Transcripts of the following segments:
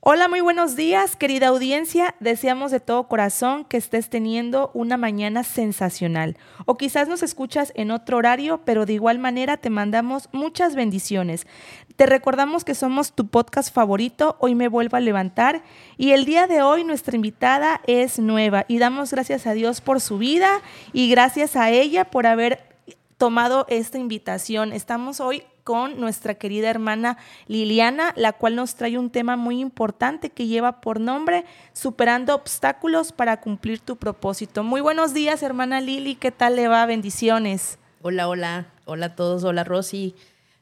Hola, muy buenos días, querida audiencia. Deseamos de todo corazón que estés teniendo una mañana sensacional. O quizás nos escuchas en otro horario, pero de igual manera te mandamos muchas bendiciones. Te recordamos que somos tu podcast favorito, Hoy me vuelvo a levantar. Y el día de hoy nuestra invitada es nueva y damos gracias a Dios por su vida y gracias a ella por haber tomado esta invitación. Estamos hoy con nuestra querida hermana Liliana, la cual nos trae un tema muy importante que lleva por nombre Superando obstáculos para cumplir tu propósito. Muy buenos días, hermana Lili, ¿qué tal le va? Bendiciones. Hola, hola, hola a todos, hola Rosy.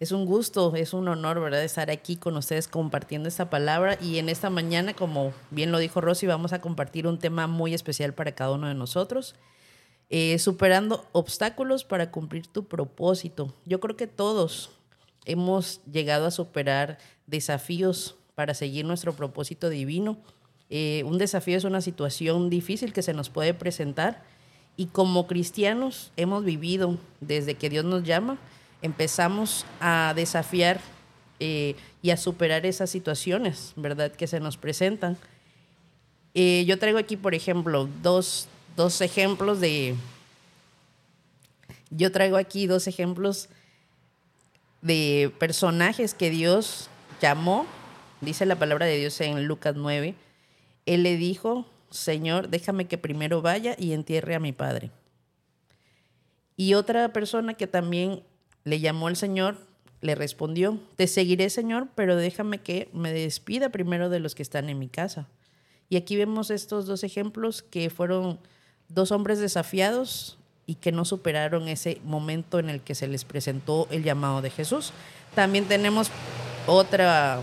Es un gusto, es un honor, ¿verdad?, estar aquí con ustedes compartiendo esta palabra. Y en esta mañana, como bien lo dijo Rosy, vamos a compartir un tema muy especial para cada uno de nosotros. Eh, superando obstáculos para cumplir tu propósito. Yo creo que todos, hemos llegado a superar desafíos para seguir nuestro propósito divino. Eh, un desafío es una situación difícil que se nos puede presentar y como cristianos hemos vivido desde que Dios nos llama, empezamos a desafiar eh, y a superar esas situaciones, ¿verdad?, que se nos presentan. Eh, yo traigo aquí, por ejemplo, dos, dos ejemplos de... Yo traigo aquí dos ejemplos de personajes que Dios llamó, dice la palabra de Dios en Lucas 9, Él le dijo, Señor, déjame que primero vaya y entierre a mi padre. Y otra persona que también le llamó al Señor, le respondió, te seguiré, Señor, pero déjame que me despida primero de los que están en mi casa. Y aquí vemos estos dos ejemplos que fueron dos hombres desafiados y que no superaron ese momento en el que se les presentó el llamado de Jesús. También tenemos otra,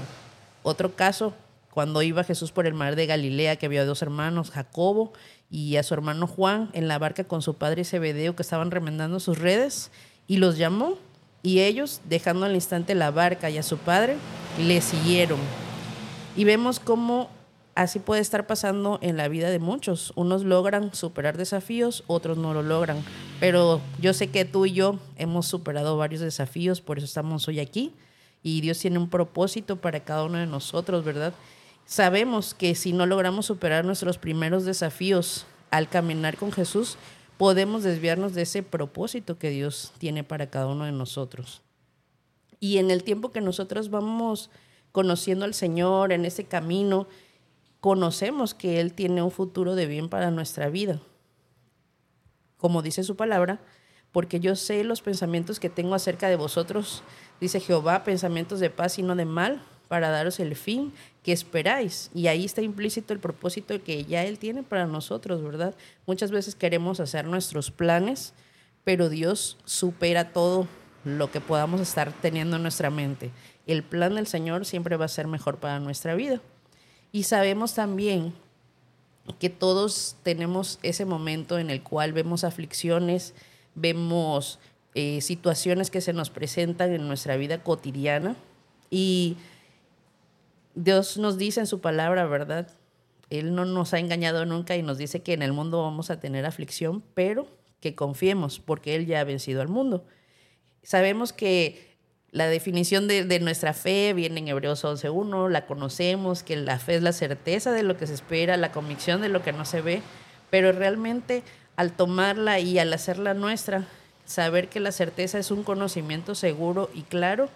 otro caso cuando iba Jesús por el mar de Galilea, que había dos hermanos, Jacobo y a su hermano Juan, en la barca con su padre Zebedeo, que estaban remendando sus redes, y los llamó, y ellos, dejando al instante la barca y a su padre, le siguieron. Y vemos cómo así puede estar pasando en la vida de muchos. Unos logran superar desafíos, otros no lo logran. Pero yo sé que tú y yo hemos superado varios desafíos, por eso estamos hoy aquí. Y Dios tiene un propósito para cada uno de nosotros, ¿verdad? Sabemos que si no logramos superar nuestros primeros desafíos al caminar con Jesús, podemos desviarnos de ese propósito que Dios tiene para cada uno de nosotros. Y en el tiempo que nosotros vamos conociendo al Señor en ese camino, conocemos que Él tiene un futuro de bien para nuestra vida. Como dice su palabra, porque yo sé los pensamientos que tengo acerca de vosotros, dice Jehová, pensamientos de paz y no de mal, para daros el fin que esperáis. Y ahí está implícito el propósito que ya Él tiene para nosotros, ¿verdad? Muchas veces queremos hacer nuestros planes, pero Dios supera todo lo que podamos estar teniendo en nuestra mente. El plan del Señor siempre va a ser mejor para nuestra vida. Y sabemos también que todos tenemos ese momento en el cual vemos aflicciones, vemos eh, situaciones que se nos presentan en nuestra vida cotidiana y Dios nos dice en su palabra, ¿verdad? Él no nos ha engañado nunca y nos dice que en el mundo vamos a tener aflicción, pero que confiemos porque Él ya ha vencido al mundo. Sabemos que la definición de, nuestra fe viene en Hebreos 11.1, la conocemos, que la fe es la certeza de lo que se espera, la convicción de lo que no se ve, pero realmente al tomarla y al hacerla nuestra, saber que la certeza es un conocimiento seguro y claro,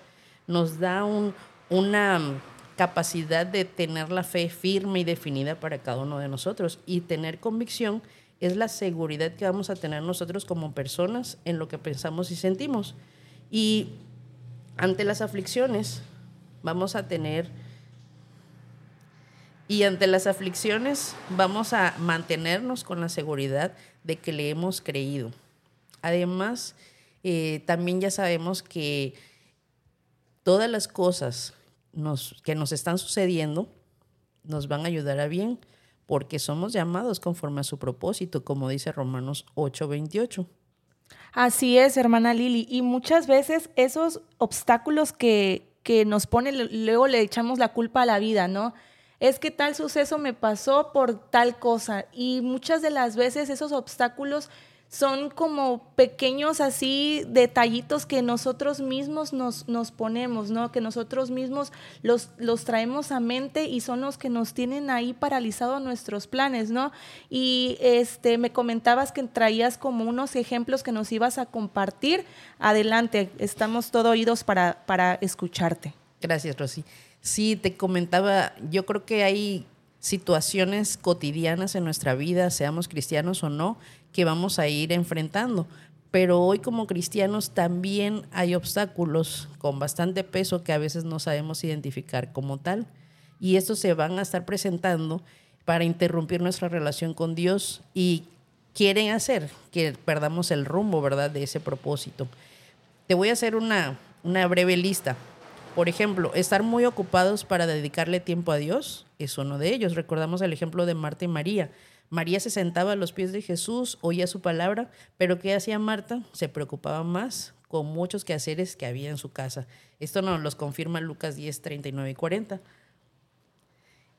nos da una capacidad de tener la fe firme y definida para cada uno de nosotros. Y tener convicción es la seguridad que vamos a tener nosotros como personas en lo que pensamos y sentimos. Y ante las aflicciones vamos a tener y ante las aflicciones vamos a mantenernos con la seguridad de que le hemos creído. Además, eh, también ya sabemos que todas las cosas que nos están sucediendo nos van a ayudar a bien, porque somos llamados conforme a su propósito, como dice Romanos 8:28. Así es, hermana Lili. Y muchas veces esos obstáculos que, que nos ponen, luego le echamos la culpa a la vida, ¿no? Es que tal suceso me pasó por tal cosa. Y muchas de las veces esos obstáculos son como pequeños así detallitos que nosotros mismos nos, nos ponemos, ¿no? Que nosotros mismos los, los traemos a mente y son los que nos tienen ahí paralizados nuestros planes, ¿no? Y este, me comentabas que traías como unos ejemplos que nos ibas a compartir. Adelante, estamos todo oídos para, para escucharte. Gracias, Rosy. Sí, te comentaba, yo creo que hay situaciones cotidianas en nuestra vida, seamos cristianos o no, que vamos a ir enfrentando. Pero hoy como cristianos también hay obstáculos con bastante peso que a veces no sabemos identificar como tal. Y estos se van a estar presentando para interrumpir nuestra relación con Dios y quieren hacer que perdamos el rumbo, ¿verdad?, de ese propósito. Te voy a hacer una, una breve lista. Por ejemplo, estar muy ocupados para dedicarle tiempo a Dios es uno de ellos. Recordamos el ejemplo de Marta y María. María se sentaba a los pies de Jesús, oía su palabra, pero ¿qué hacía Marta? Se preocupaba más con muchos quehaceres que había en su casa. Esto nos los confirma Lucas 10, 39 y 40.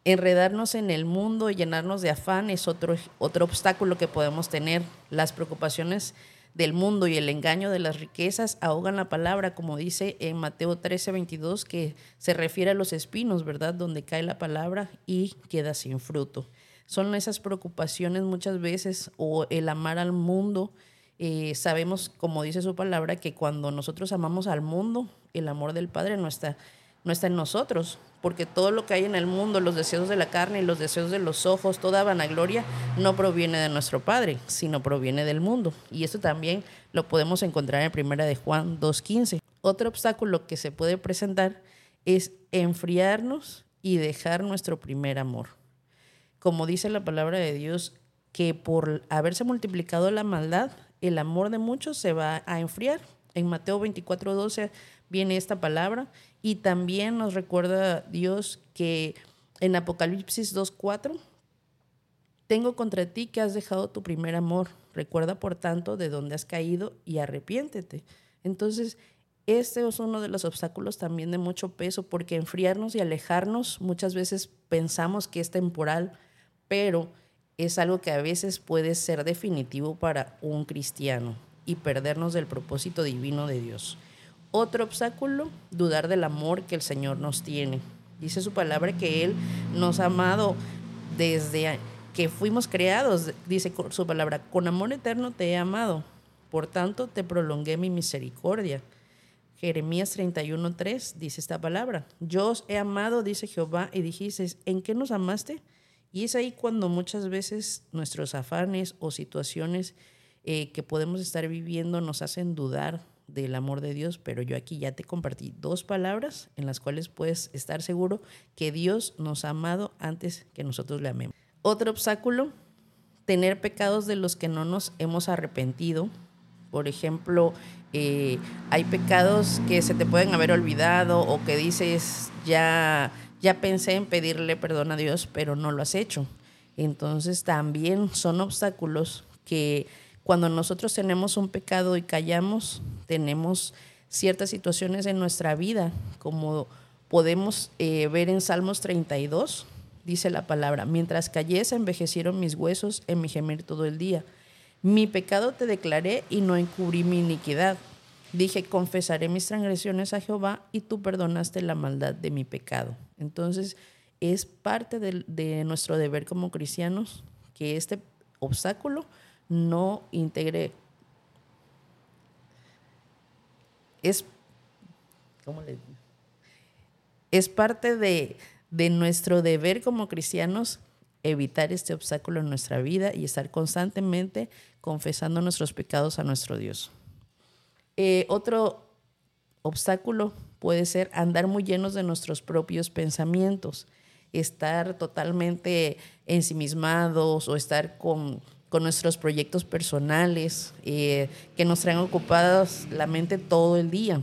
Enredarnos en el mundo y llenarnos de afán es otro, otro obstáculo que podemos tener. Las preocupaciones del mundo y el engaño de las riquezas ahogan la palabra, como dice en Mateo 13, 22, que se refiere a los espinos, ¿verdad? Donde cae la palabra y queda sin fruto son esas preocupaciones muchas veces o el amar al mundo. Eh, sabemos, como dice su palabra, que cuando nosotros amamos al mundo, el amor del Padre no está, no está en nosotros, porque todo lo que hay en el mundo, los deseos de la carne y los deseos de los ojos, toda vanagloria, no proviene de nuestro Padre, sino proviene del mundo. Y esto también lo podemos encontrar en Primera de Juan 2.15. Otro obstáculo que se puede presentar es enfriarnos y dejar nuestro primer amor como dice la palabra de Dios, que por haberse multiplicado la maldad, el amor de muchos se va a enfriar. En Mateo 24, 12 viene esta palabra y también nos recuerda Dios que en Apocalipsis 2, 4, tengo contra ti que has dejado tu primer amor. Recuerda, por tanto, de dónde has caído y arrepiéntete. Entonces, este es uno de los obstáculos también de mucho peso, porque enfriarnos y alejarnos muchas veces pensamos que es temporal, pero es algo que a veces puede ser definitivo para un cristiano y perdernos del propósito divino de Dios. Otro obstáculo, dudar del amor que el Señor nos tiene. Dice su palabra que Él nos ha amado desde que fuimos creados, dice su palabra, con amor eterno te he amado, por tanto te prolongué mi misericordia. Jeremías 31:3 dice esta palabra, yo os he amado, dice Jehová, y dijiste, ¿en qué nos amaste? Y es ahí cuando muchas veces nuestros afanes o situaciones eh, que podemos estar viviendo nos hacen dudar del amor de Dios, pero yo aquí ya te compartí dos palabras en las cuales puedes estar seguro que Dios nos ha amado antes que nosotros le amemos. Otro obstáculo, tener pecados de los que no nos hemos arrepentido. Por ejemplo, eh, hay pecados que se te pueden haber olvidado o que dices ya ya pensé en pedirle perdón a Dios, pero no lo has hecho. Entonces también son obstáculos que cuando nosotros tenemos un pecado y callamos, tenemos ciertas situaciones en nuestra vida, como podemos eh, ver en Salmos 32, dice la palabra, mientras callé se envejecieron mis huesos en mi gemir todo el día. Mi pecado te declaré y no encubrí mi iniquidad. Dije, confesaré mis transgresiones a Jehová y tú perdonaste la maldad de mi pecado. Entonces, es parte de, nuestro deber como cristianos que este obstáculo no integre. Es, ¿cómo le? Es parte de, de nuestro deber como cristianos evitar este obstáculo en nuestra vida y estar constantemente confesando nuestros pecados a nuestro Dios. Eh, otro obstáculo puede ser andar muy llenos de nuestros propios pensamientos, estar totalmente ensimismados o estar con, nuestros proyectos personales eh, que nos traen ocupados la mente todo el día.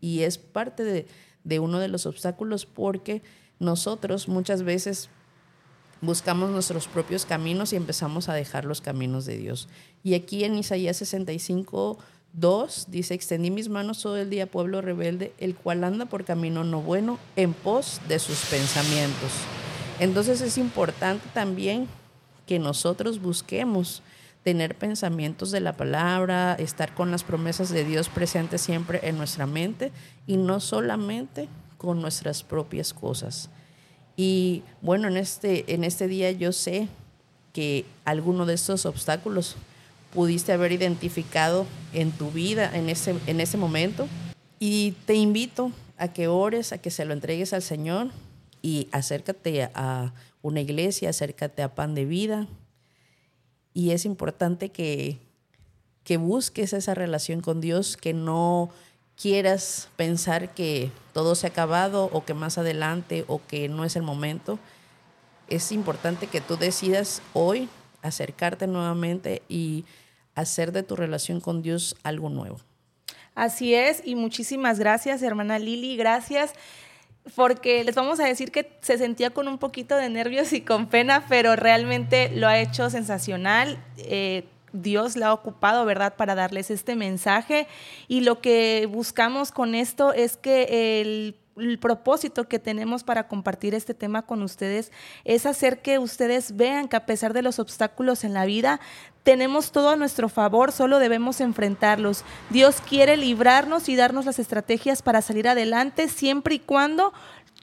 Y es parte de, de uno de los obstáculos porque nosotros muchas veces buscamos nuestros propios caminos y empezamos a dejar los caminos de Dios. Y aquí en Isaías 65 Dos, dice, extendí mis manos todo el día, pueblo rebelde, el cual anda por camino no bueno, en pos de sus pensamientos. Entonces es importante también que nosotros busquemos tener pensamientos de la palabra, estar con las promesas de Dios presentes siempre en nuestra mente y no solamente con nuestras propias cosas. Y bueno, en este, en este día yo sé que alguno de estos obstáculos pudiste haber identificado en tu vida en ese, en ese momento. Y te invito a que ores, a que se lo entregues al Señor y acércate a una iglesia, acércate a pan de vida. Y es importante que, que busques esa relación con Dios, que no quieras pensar que todo se ha acabado o que más adelante o que no es el momento. Es importante que tú decidas hoy acercarte nuevamente y hacer de tu relación con Dios algo nuevo. Así es, y muchísimas gracias, hermana Lili, gracias porque les vamos a decir que se sentía con un poquito de nervios y con pena, pero realmente lo ha hecho sensacional. Eh, Dios la ha ocupado, ¿verdad?, para darles este mensaje. Y lo que buscamos con esto es que el el propósito que tenemos para compartir este tema con ustedes es hacer que ustedes vean que a pesar de los obstáculos en la vida, tenemos todo a nuestro favor, solo debemos enfrentarlos. Dios quiere librarnos y darnos las estrategias para salir adelante siempre y cuando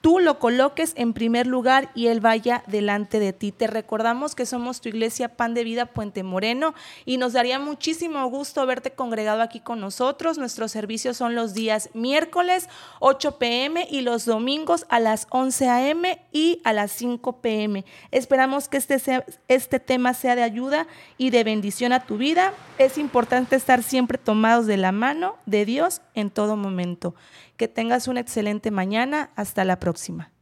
tú lo coloques en primer lugar y Él vaya delante de ti. Te recordamos que somos tu iglesia Pan de Vida Puente Moreno y nos daría muchísimo gusto verte congregado aquí con nosotros. Nuestros servicios son los días miércoles 8 pm y los domingos a las 11 am y a las 5 pm. Esperamos que este, este tema sea de ayuda y de bendición a tu vida. Es importante estar siempre tomados de la mano de Dios en todo momento. Que tengas una excelente mañana. Hasta la próxima.